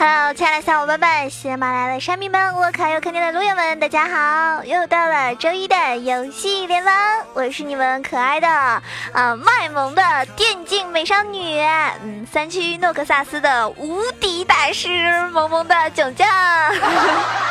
Hello，亲爱的小伙伴们，喜马拉雅的山民们，我可爱又可怜的路友们，大家好！又到了周一的游戏联盟，我是你们可爱的啊卖萌的电竞美少女，嗯，三区诺克萨斯的无敌大师，萌萌的囧囧。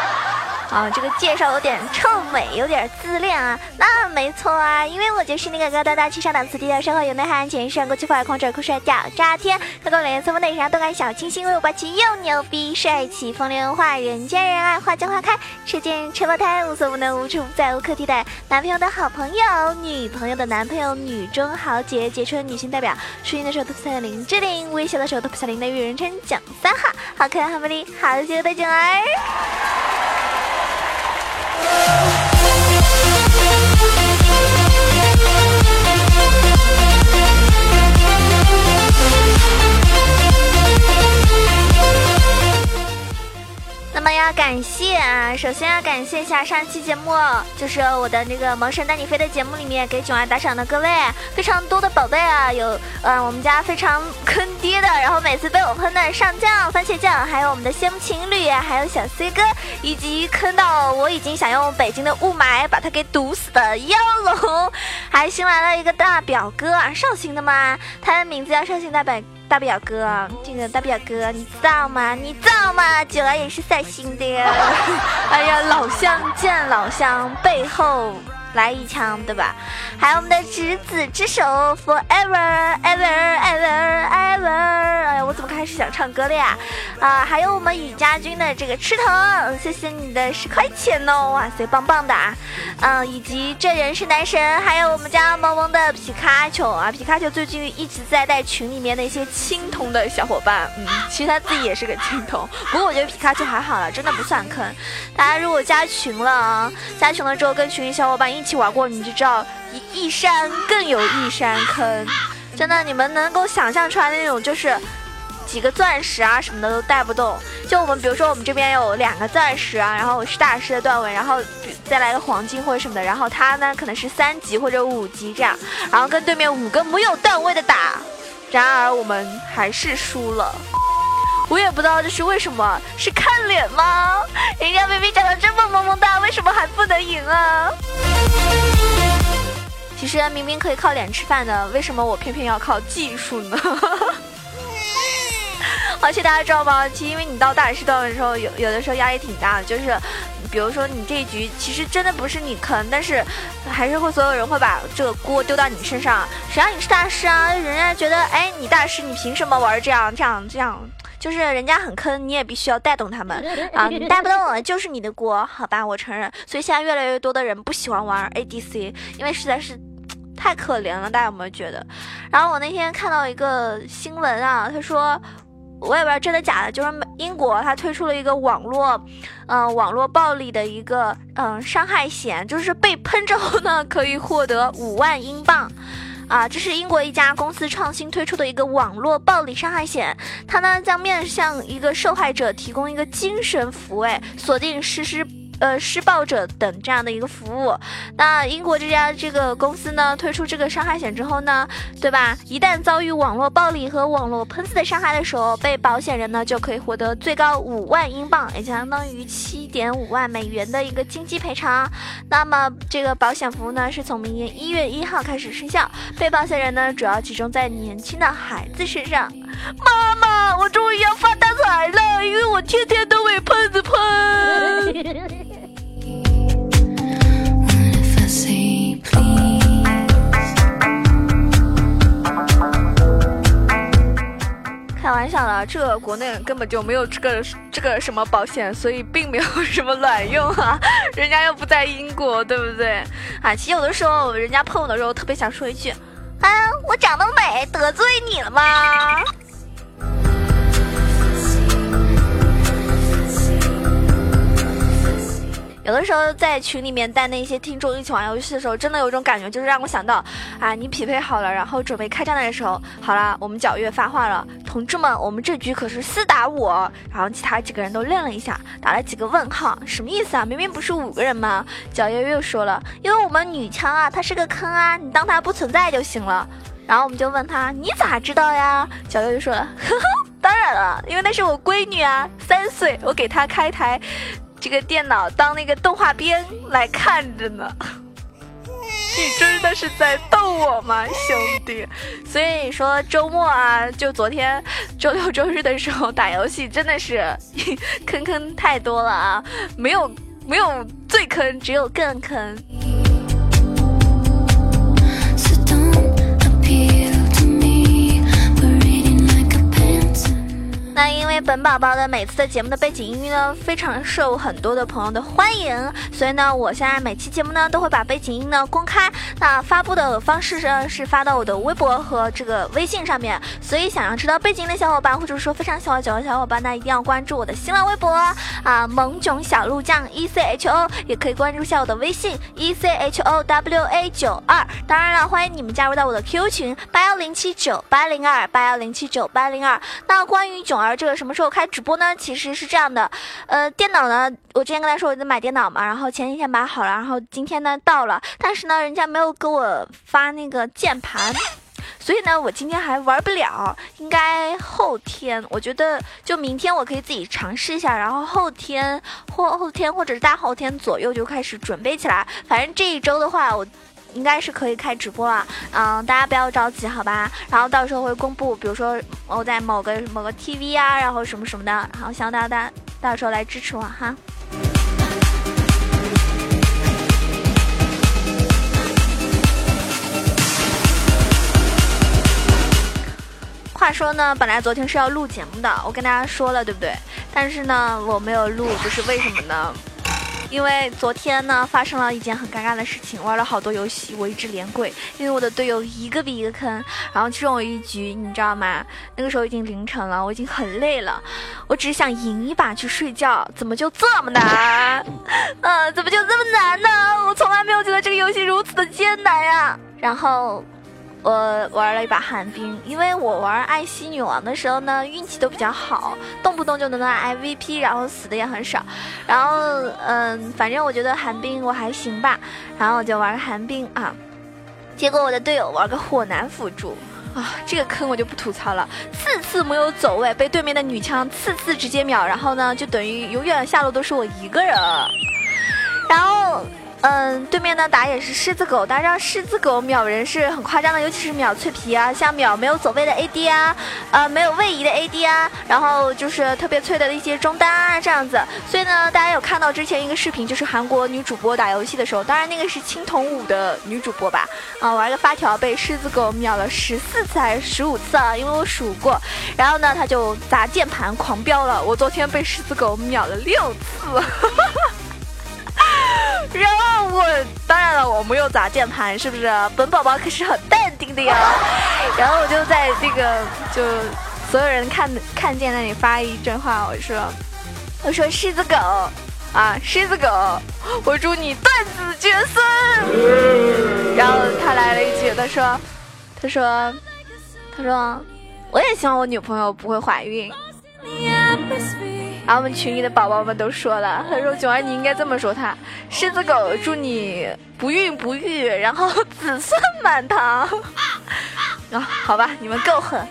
啊，这个介绍有点臭美，有点自恋啊。那没错啊，因为我就是那个高大大气上档次、低调奢华有内涵、前身国际范儿、狂拽酷帅屌炸天、高冷脸色风内上动感小清新、又霸气又牛逼、帅气风流文化、人见人爱、花见花开、车见车爆胎、无所不能、无处不在、无可替代。男朋友的好朋友，女朋友的男朋友，女中豪杰，杰出女性代表。输赢的时候都不林志玲，微笑的时候都不小林的玉人称蒋三号，好可爱，好美丽，好羞的囧儿。那么要感谢啊，首先要感谢一下上期节目，就是我的那个《萌神带你飞》的节目里面给囧儿打赏的各位，非常多的宝贝啊，有呃我们家非常坑爹的，然后每次被我喷的上将番茄酱，还有我们的仙情侣，还有小 C 哥，以及坑到我已经想用北京的雾霾把他给堵死的妖龙，还新来了一个大表哥啊，绍兴的吗？他的名字叫绍兴大表。大表哥，这个大表哥，你知道吗？你知道吗？九儿也是散心的。哎呀，老乡见老乡，背后来一枪，对吧？还有我们的执子之手，forever，ever，ever，ever。哎呀，我怎么开始想唱歌了呀？啊，还有我们雨家军的这个吃糖，谢谢你的十块钱哦，哇塞，棒棒的啊！嗯，以及这人是男神，还有我们家萌萌的皮卡丘啊，皮卡丘最近一直在带群里面那些青铜的小伙伴，嗯，其实他自己也是个青铜，不过我觉得皮卡丘还好了，真的不算坑。大家如果加群了啊，加群了之后跟群里小伙伴一一起玩过，你就知道一山更有一山坑，真的，你们能够想象出来那种就是。几个钻石啊什么的都带不动，就我们比如说我们这边有两个钻石啊，然后是大师的段位，然后再来个黄金或者什么的，然后他呢可能是三级或者五级这样，然后跟对面五个没有段位的打，然而我们还是输了，我也不知道这是为什么，是看脸吗？人家明明长得这么萌萌哒，为什么还不能赢啊？其实明明可以靠脸吃饭的，为什么我偏偏要靠技术呢？而且大家知道吗？其实因为你到大师段的时候，有有的时候压力挺大的。就是，比如说你这一局其实真的不是你坑，但是还是会所有人会把这个锅丢到你身上。谁让你是大师啊？人家觉得，哎，你大师，你凭什么玩这样这样这样？就是人家很坑，你也必须要带动他们啊！你带不动，就是你的锅，好吧？我承认。所以现在越来越多的人不喜欢玩 ADC，因为实在是太可怜了。大家有没有觉得？然后我那天看到一个新闻啊，他说。我也不知道真的假的，就是英国它推出了一个网络，嗯，网络暴力的一个嗯伤害险，就是被喷之后呢，可以获得五万英镑，啊，这是英国一家公司创新推出的一个网络暴力伤害险，它呢将面向一个受害者提供一个精神抚慰，锁定实施。呃，施暴者等这样的一个服务，那英国这家这个公司呢，推出这个伤害险之后呢，对吧？一旦遭遇网络暴力和网络喷子的伤害的时候，被保险人呢就可以获得最高五万英镑，也相当于七点五万美元的一个经济赔偿。那么这个保险服务呢，是从明年一月一号开始生效，被保险人呢主要集中在年轻的孩子身上。妈妈，我终于要发大财了，因为我天天都被喷子喷。开玩笑了，这国内根本就没有这个这个什么保险，所以并没有什么卵用啊！人家又不在英国，对不对？啊，其实有的时候人家碰我的时候，特别想说一句：啊，我长得美，得罪你了吗？有的时候在群里面带那些听众一起玩游戏的时候，真的有种感觉，就是让我想到啊，你匹配好了，然后准备开战的时候，好了，我们皎月发话了，同志们，我们这局可是四打五，然后其他几个人都愣了一下，打了几个问号，什么意思啊？明明不是五个人吗？皎月又说了，因为我们女枪啊，她是个坑啊，你当她不存在就行了。然后我们就问他，你咋知道呀？皎月就说了，呵呵，当然了，因为那是我闺女啊，三岁，我给她开台这个电脑当那个动画片来看着呢。你真的是在逗我吗，兄弟？所以说周末啊，就昨天周六周日的时候打游戏，真的是 坑坑太多了啊！没有没有最坑，只有更坑。那因为本宝宝的每次的节目的背景音乐呢，非常受很多的朋友的欢迎，所以呢，我现在每期节目呢都会把背景音呢公开。那发布的方式呢是发到我的微博和这个微信上面，所以想要知道背景音的小伙伴，或者说非常喜欢九的小伙伴，那一定要关注我的新浪微博啊，萌囧小鹿酱 E C H O，也可以关注一下我的微信 E C H O W A 九二。当然了，欢迎你们加入到我的 QQ 群八幺零七九八零二八幺零七九八零二。那关于囧二。而这个什么时候开直播呢？其实是这样的，呃，电脑呢，我之前跟他说我在买电脑嘛，然后前几天买好了，然后今天呢到了，但是呢，人家没有给我发那个键盘，所以呢，我今天还玩不了，应该后天，我觉得就明天我可以自己尝试一下，然后后天或后天或者是大后天左右就开始准备起来，反正这一周的话，我。应该是可以开直播了，嗯，大家不要着急，好吧？然后到时候会公布，比如说我在某个某个 TV 啊，然后什么什么的，然后希望大家大到时候来支持我哈。话说呢，本来昨天是要录节目的，我跟大家说了，对不对？但是呢，我没有录，就是为什么呢？因为昨天呢，发生了一件很尴尬的事情，玩了好多游戏，我一直连跪，因为我的队友一个比一个坑，然后其中有一局，你知道吗？那个时候已经凌晨了，我已经很累了，我只想赢一把去睡觉，怎么就这么难？嗯，怎么就这么难呢？我从来没有觉得这个游戏如此的艰难呀！然后。我玩了一把寒冰，因为我玩艾希女王的时候呢，运气都比较好，动不动就能拿 MVP，然后死的也很少。然后，嗯，反正我觉得寒冰我还行吧，然后我就玩寒冰啊。结果我的队友玩个火男辅助啊，这个坑我就不吐槽了，次次没有走位，被对面的女枪次次直接秒，然后呢，就等于永远下路都是我一个人，然后。嗯，对面呢打野是狮子狗，大家知道狮子狗秒人是很夸张的，尤其是秒脆皮啊，像秒没有走位的 AD 啊，呃没有位移的 AD 啊，然后就是特别脆的一些中单啊这样子。所以呢，大家有看到之前一个视频，就是韩国女主播打游戏的时候，当然那个是青铜五的女主播吧，啊玩个发条被狮子狗秒了十四次还是十五次啊？因为我数过，然后呢他就砸键盘狂飙了，我昨天被狮子狗秒了六次。然后我当然了，我没有砸键盘，是不是？本宝宝可是很淡定的呀。然后我就在这个就所有人看看见那里发一句话，我说我说狮子狗啊，狮子狗，我祝你断子绝孙。然后他来了一句，他说他说他说我也希望我女朋友不会怀孕。啊我们群里的宝宝们都说了，他说九儿你应该这么说他，狮子狗祝你不孕不育，然后子孙满堂。啊，好吧，你们够狠。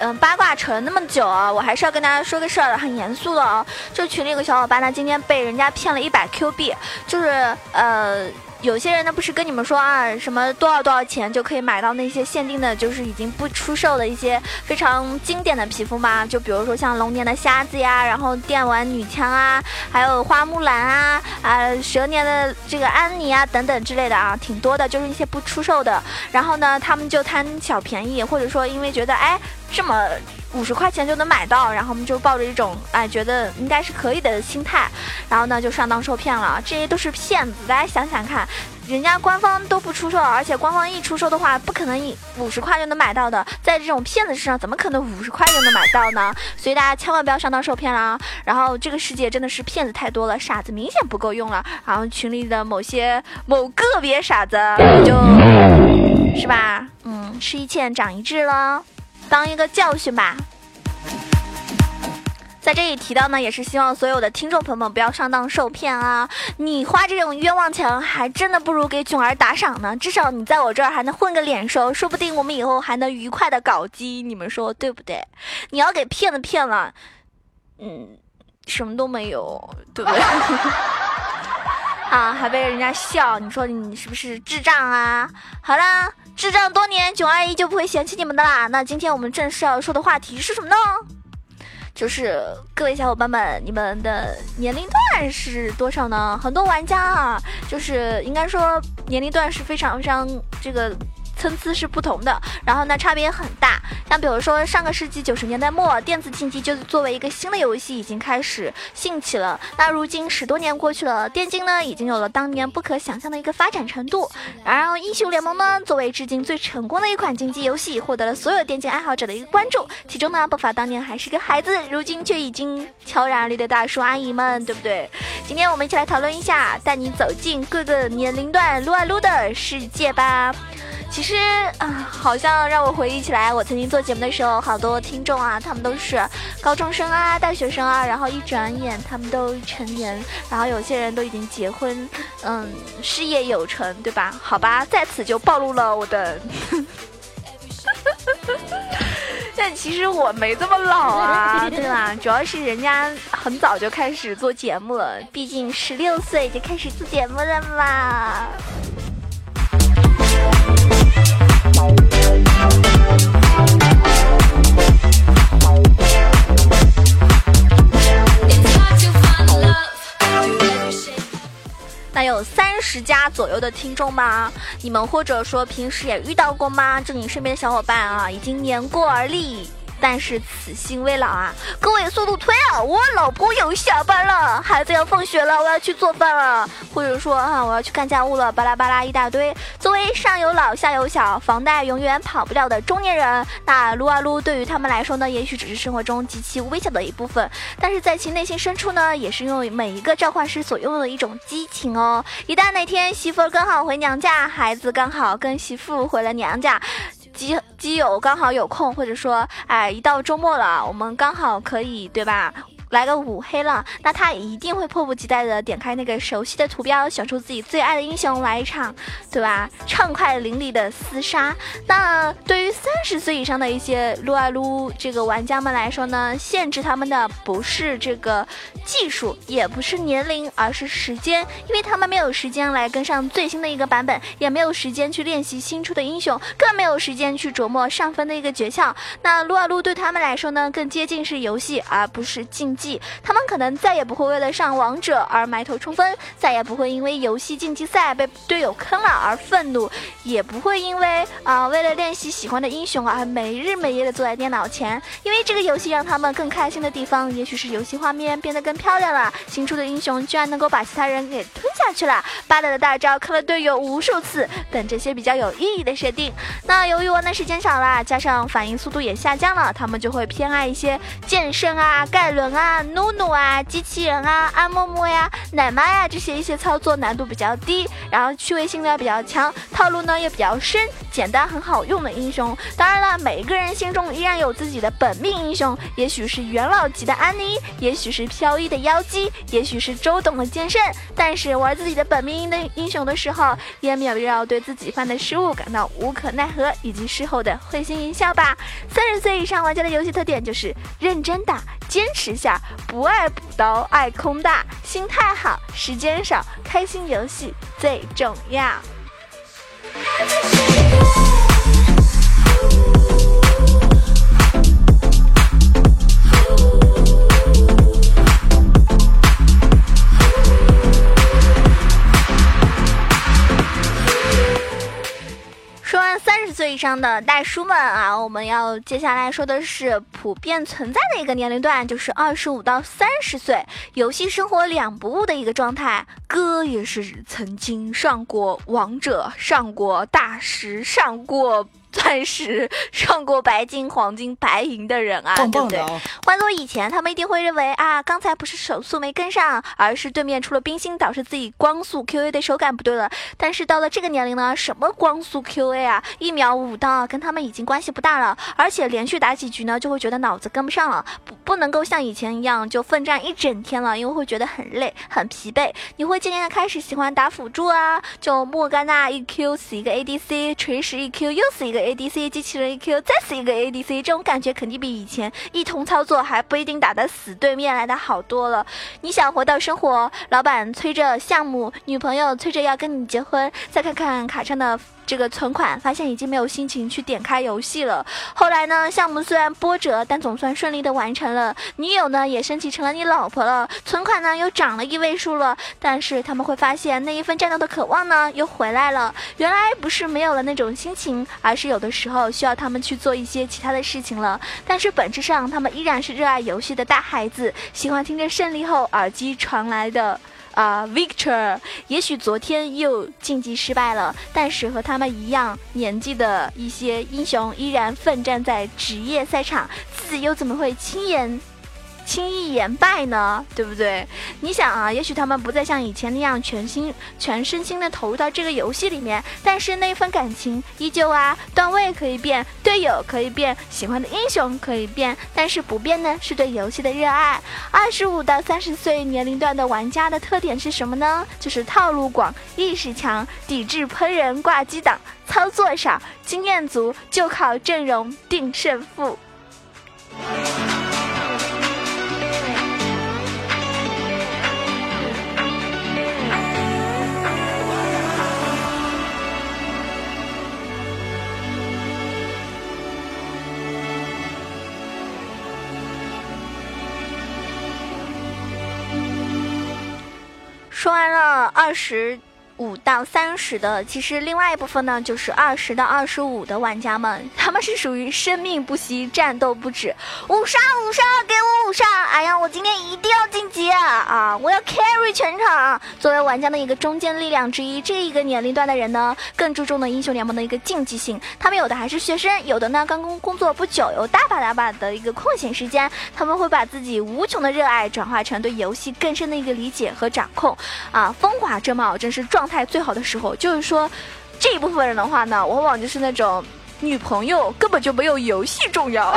嗯八卦扯了那么久啊，我还是要跟大家说个事儿，很严肃的哦。就群里有个小伙伴呢，今天被人家骗了一百 Q 币，就是呃有些人呢不是跟你们说啊，什么多少多少钱就可以买到那些限定的，就是已经不出售的一些非常经典的皮肤吗？就比如说像龙年的瞎子呀，然后电玩女枪啊，还有花木兰啊，啊蛇年的这个安妮啊等等之类的啊，挺多的，就是一些不出售的。然后呢，他们就贪小便宜，或者说因为觉得哎这么。五十块钱就能买到，然后我们就抱着一种哎觉得应该是可以的心态，然后呢就上当受骗了。这些都是骗子，大家想想看，人家官方都不出售，而且官方一出售的话，不可能一五十块就能买到的。在这种骗子身上，怎么可能五十块就能买到呢？所以大家千万不要上当受骗啦。然后这个世界真的是骗子太多了，傻子明显不够用了。然后群里的某些某个别傻子，就是吧？嗯，吃一堑长一智了。当一个教训吧，在这里提到呢，也是希望所有的听众朋友们不要上当受骗啊！你花这种冤枉钱，还真的不如给囧儿打赏呢，至少你在我这儿还能混个脸熟，说不定我们以后还能愉快的搞基，你们说对不对？你要给骗子骗了，嗯，什么都没有，对不对？啊，还被人家笑，你说你是不是智障啊？好啦。智障多年，囧阿姨就不会嫌弃你们的啦。那今天我们正式要说的话题是什么呢？就是各位小伙伴们，你们的年龄段是多少呢？很多玩家啊，就是应该说年龄段是非常非常这个。参差是不同的，然后呢，差别很大。像比如说，上个世纪九十年代末，电子竞技就作为一个新的游戏已经开始兴起了。那如今十多年过去了，电竞呢已经有了当年不可想象的一个发展程度。然后，英雄联盟呢作为至今最成功的一款竞技游戏，获得了所有电竞爱好者的一个关注。其中呢，不乏当年还是个孩子，如今却已经悄然而立的大叔阿姨们，对不对？今天我们一起来讨论一下，带你走进各个年龄段撸啊撸的世界吧。其实啊，好像让我回忆起来，我曾经做节目的时候，好多听众啊，他们都是高中生啊、大学生啊，然后一转眼他们都成年，然后有些人都已经结婚，嗯，事业有成，对吧？好吧，在此就暴露了我的，但其实我没这么老啊，对吧？主要是人家很早就开始做节目了，毕竟十六岁就开始做节目了嘛。那有三十家左右的听众吗？你们或者说平时也遇到过吗？祝你身边的小伙伴啊，已经年过而立。但是此心未老啊！各位速度推啊！我老婆又下班了，孩子要放学了，我要去做饭了，或者说啊，我要去干家务了，巴拉巴拉一大堆。作为上有老下有小，房贷永远跑不掉的中年人，那撸啊撸对于他们来说呢，也许只是生活中极其微小的一部分，但是在其内心深处呢，也是拥有每一个召唤师所拥有的一种激情哦。一旦哪天媳妇刚好回娘家，孩子刚好跟媳妇回了娘家。基基友刚好有空，或者说，哎，一到周末了，我们刚好可以，对吧？来个五黑了，那他一定会迫不及待的点开那个熟悉的图标，选出自己最爱的英雄来一场，对吧？畅快淋漓的厮杀。那对于三十岁以上的一些撸啊撸这个玩家们来说呢，限制他们的不是这个技术，也不是年龄，而是时间，因为他们没有时间来跟上最新的一个版本，也没有时间去练习新出的英雄，更没有时间去琢磨上分的一个诀窍。那撸啊撸对他们来说呢，更接近是游戏，而不是竞。他们可能再也不会为了上王者而埋头冲锋，再也不会因为游戏竞技赛被队友坑了而愤怒，也不会因为啊为了练习喜欢的英雄而没日没夜的坐在电脑前。因为这个游戏让他们更开心的地方，也许是游戏画面变得更漂亮了，新出的英雄居然能够把其他人给吞下去了，八代的大招坑了队友无数次等这些比较有意义的设定。那由于玩的时间少了，加上反应速度也下降了，他们就会偏爱一些剑圣啊、盖伦啊。努努啊，机器人啊，阿木木呀，奶妈呀，这些一些操作难度比较低，然后趣味性呢比较强，套路呢也比较深，简单很好用的英雄。当然了，每个人心中依然有自己的本命英雄，也许是元老级的安妮，也许是飘逸的妖姬，也许是周董的剑圣。但是玩自己的本命的英雄的时候，也没有要对自己犯的失误感到无可奈何，以及事后的会心一笑吧。三十岁以上玩家的游戏特点就是认真打，坚持下，不爱补刀，爱空大，心态好，时间少，开心游戏最重要。岁上的大叔们啊，我们要接下来说的是普遍存在的一个年龄段，就是二十五到三十岁，游戏生活两不误的一个状态。哥也是曾经上过王者，上过大师，上过。钻石上过白金、黄金、白银的人啊，对不对？换做以前，他们一定会认为啊，刚才不是手速没跟上，而是对面出了冰心，导致自己光速 QA 的手感不对了。但是到了这个年龄呢，什么光速 QA 啊，一秒五刀，跟他们已经关系不大了。而且连续打几局呢，就会觉得脑子跟不上了，不不能够像以前一样就奋战一整天了，因为会觉得很累、很疲惫。你会渐渐的开始喜欢打辅助啊，就莫甘娜一 Q 死一个 ADC，锤石一 Q 又死一个。ADC 机器人一 Q 再死一个 ADC，这种感觉肯定比以前一通操作还不一定打得死对面来的好多了。你想活到生活，老板催着项目，女朋友催着要跟你结婚，再看看卡上的。这个存款发现已经没有心情去点开游戏了。后来呢，项目虽然波折，但总算顺利的完成了。女友呢也升级成了你老婆了，存款呢又涨了一位数了。但是他们会发现那一份战斗的渴望呢又回来了。原来不是没有了那种心情，而是有的时候需要他们去做一些其他的事情了。但是本质上，他们依然是热爱游戏的大孩子，喜欢听着胜利后耳机传来的。啊，Victor，也许昨天又晋级失败了，但是和他们一样年纪的一些英雄依然奋战在职业赛场，自己又怎么会轻言？轻易言败呢，对不对？你想啊，也许他们不再像以前那样全心全身心的投入到这个游戏里面，但是那份感情依旧啊。段位可以变，队友可以变，喜欢的英雄可以变，但是不变呢，是对游戏的热爱。二十五到三十岁年龄段的玩家的特点是什么呢？就是套路广，意识强，抵制喷人挂机党，操作少，经验足，就靠阵容定胜负。说完了二十。五到三十的，其实另外一部分呢，就是二十到二十五的玩家们，他们是属于生命不息，战斗不止，五杀五杀，给我五杀！哎呀，我今天一定要晋级啊！我要 carry 全场。作为玩家的一个中坚力量之一，这一个年龄段的人呢，更注重的英雄联盟的一个竞技性。他们有的还是学生，有的呢刚工工作不久，有大把大把的一个空闲时间，他们会把自己无穷的热爱转化成对游戏更深的一个理解和掌控。啊，风华正茂，真是状。态最好的时候，就是说，这一部分人的话呢，往往就是那种女朋友根本就没有游戏重要。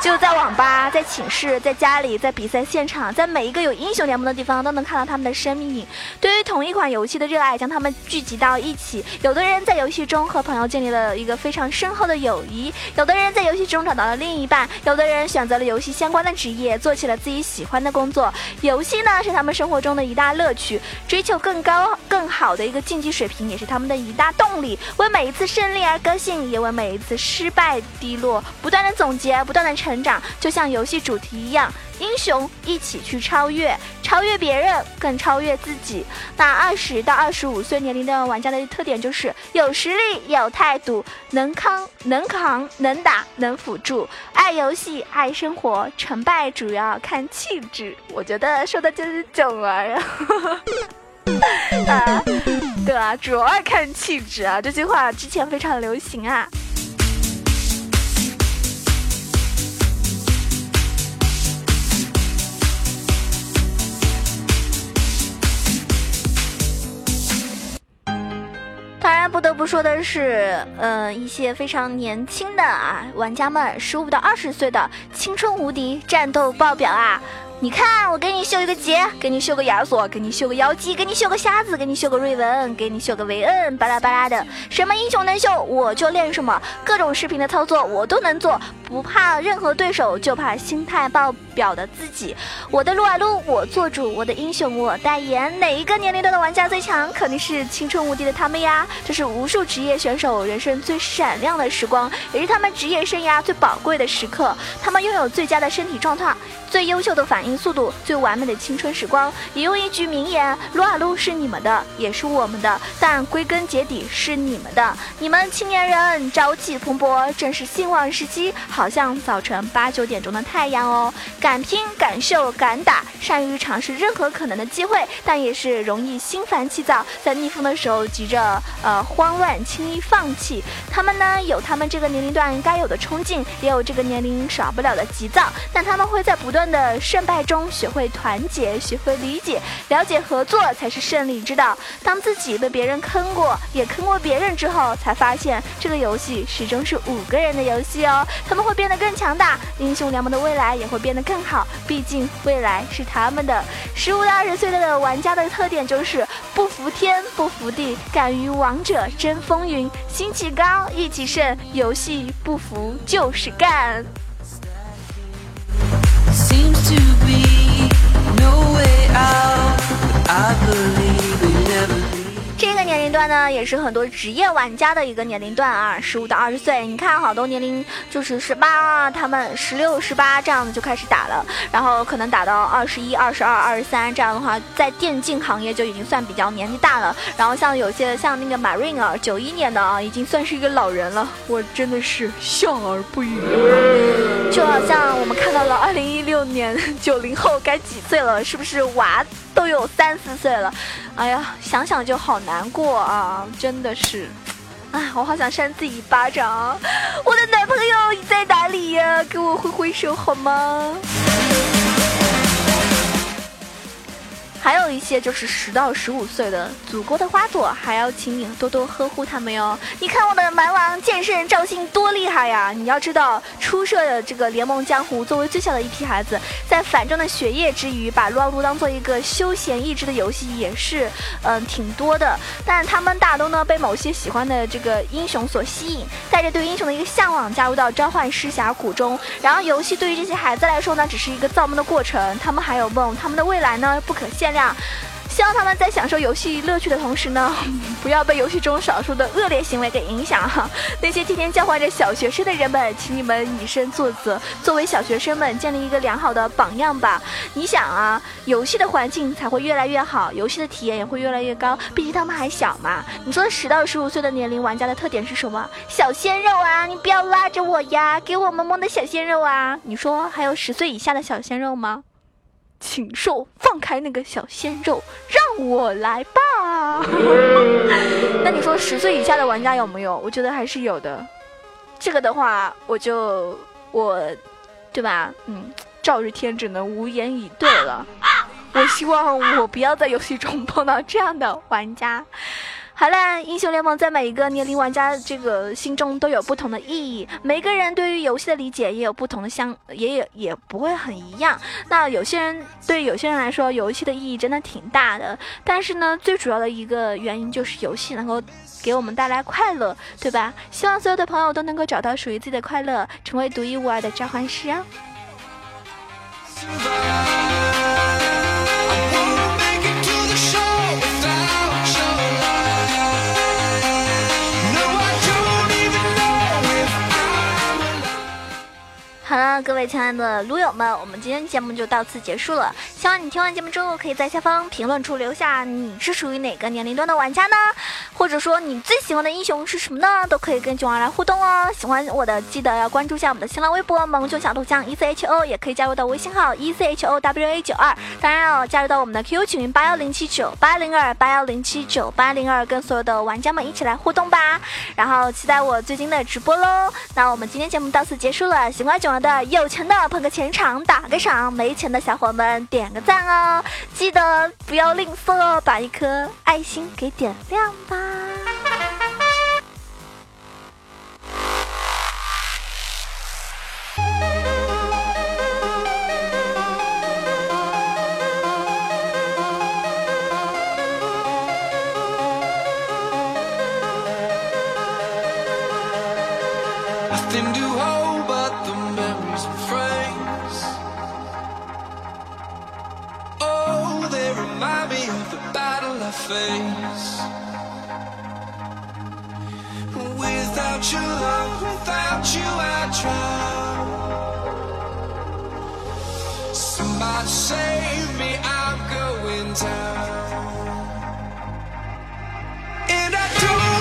就在网吧，在寝室，在家里，在比赛现场，在每一个有英雄联盟的地方，都能看到他们的生命影。对于同一款游戏的热爱，将他们聚集到一起。有的人在游戏中和朋友建立了一个非常深厚的友谊，有的人在游戏中找到了另一半，有的人选择了游戏相关的职业，做起了自己喜欢的工作。游戏呢，是他们生活中的一大乐趣，追求更高、更好的一个竞技水平，也是他们的一大动力。为每一次胜利而高兴，也为每一次失败低落不断的总结，不断的成。成长就像游戏主题一样，英雄一起去超越，超越别人，更超越自己。那二十到二十五岁年龄的玩家的特点就是有实力、有态度，能扛、能扛、能打、能辅助，爱游戏、爱生活，成败主要看气质。我觉得说的就是囧儿啊，对啊，主要看气质啊，这句话之前非常流行啊。不得不说的是，呃，一些非常年轻的啊玩家们，十五到二十岁的青春无敌，战斗爆表啊！你看，我给你秀一个杰，给你秀个亚索，给你秀个妖姬，给你秀个瞎子，给你秀个瑞文，给你秀个维恩，巴拉巴拉的，什么英雄能秀我就练什么，各种视频的操作我都能做，不怕任何对手，就怕心态爆表的自己。我的撸啊撸我做主，我的英雄我代言，哪一个年龄段的玩家最强？肯定是青春无敌的他们呀！这是无数职业选手人生最闪亮的时光，也是他们职业生涯最宝贵的时刻。他们拥有最佳的身体状态。最优秀的反应速度，最完美的青春时光，也用一句名言：撸啊撸是你们的，也是我们的，但归根结底是你们的。你们青年人朝气蓬勃，正是兴旺时期，好像早晨八九点钟的太阳哦。敢拼敢秀敢打，善于尝试任何可能的机会，但也是容易心烦气躁，在逆风的时候急着呃慌乱，轻易放弃。他们呢，有他们这个年龄段该有的冲劲，也有这个年龄少不了的急躁，但他们会在不断。的胜败中学会团结，学会理解，了解合作才是胜利之道。当自己被别人坑过，也坑过别人之后，才发现这个游戏始终是五个人的游戏哦。他们会变得更强大，英雄联盟的未来也会变得更好。毕竟未来是他们的。十五到二十岁的玩家的特点就是不服天，不服地，敢于王者争风云，心气高，意气盛，游戏不服就是干。这个年龄段呢，也是很多职业玩家的一个年龄段啊，十五到二十岁。你看，好多年龄就是十八，他们十六、十八这样子就开始打了，然后可能打到二十一、二十二、二十三这样的话，在电竞行业就已经算比较年纪大了。然后像有些像那个 Marine 啊，九一年的啊，已经算是一个老人了。我真的是笑而不语。就好像我们看到了二零一六年 九零后该几岁了，是不是娃？都有三四岁了，哎呀，想想就好难过啊！真的是，哎，我好想扇自己一巴掌。我的男朋友你在哪里呀？给我挥挥手好吗？还有一些就是十到十五岁的祖国的花朵，还要请你多多呵护他们哟。你看我的蛮王剑圣赵信多厉害呀！你要知道，初涉的这个联盟江湖，作为最小的一批孩子，在反正的学业之余，把撸啊撸当做一个休闲益智的游戏，也是嗯挺多的。但他们大都呢被某些喜欢的这个英雄所吸引，带着对英雄的一个向往，加入到召唤师峡谷中。然后游戏对于这些孩子来说呢，只是一个造梦的过程。他们还有梦，他们的未来呢不可限量。希望他们在享受游戏乐趣的同时呢，不要被游戏中少数的恶劣行为给影响哈。那些天天教坏着小学生的人们，请你们以身作则，作为小学生们建立一个良好的榜样吧。你想啊，游戏的环境才会越来越好，游戏的体验也会越来越高。毕竟他们还小嘛。你说十到十五岁的年龄玩家的特点是什么？小鲜肉啊！你不要拉着我呀，给我萌萌的小鲜肉啊！你说还有十岁以下的小鲜肉吗？请受放开那个小鲜肉，让我来吧。那你说十岁以下的玩家有没有？我觉得还是有的。这个的话，我就我，对吧？嗯，赵日天只能无言以对了。我希望我不要在游戏中碰到这样的玩家。好了，英雄联盟在每一个年龄玩家这个心中都有不同的意义，每个人对于游戏的理解也有不同的相，也也也不会很一样。那有些人对有些人来说，游戏的意义真的挺大的。但是呢，最主要的一个原因就是游戏能够给我们带来快乐，对吧？希望所有的朋友都能够找到属于自己的快乐，成为独一无二的召唤师啊！位亲爱的撸友们，我们今天节目就到此结束了。希望你听完节目之后，可以在下方评论处留下你是属于哪个年龄段的玩家呢？或者说你最喜欢的英雄是什么呢？都可以跟囧儿来互动哦。喜欢我的记得要关注一下我们的新浪微博“萌囧小头像 E C H O”，也可以加入到微信号 “E C H O W A 九二”。当然要加入到我们的 QQ 群八幺零七九八零二八幺零七九八零二，跟所有的玩家们一起来互动吧。然后期待我最近的直播喽。那我们今天节目到此结束了，喜欢囧儿。的有钱的捧个钱场打个赏，没钱的小伙们点个赞哦！记得不要吝啬，把一颗爱心给点亮吧。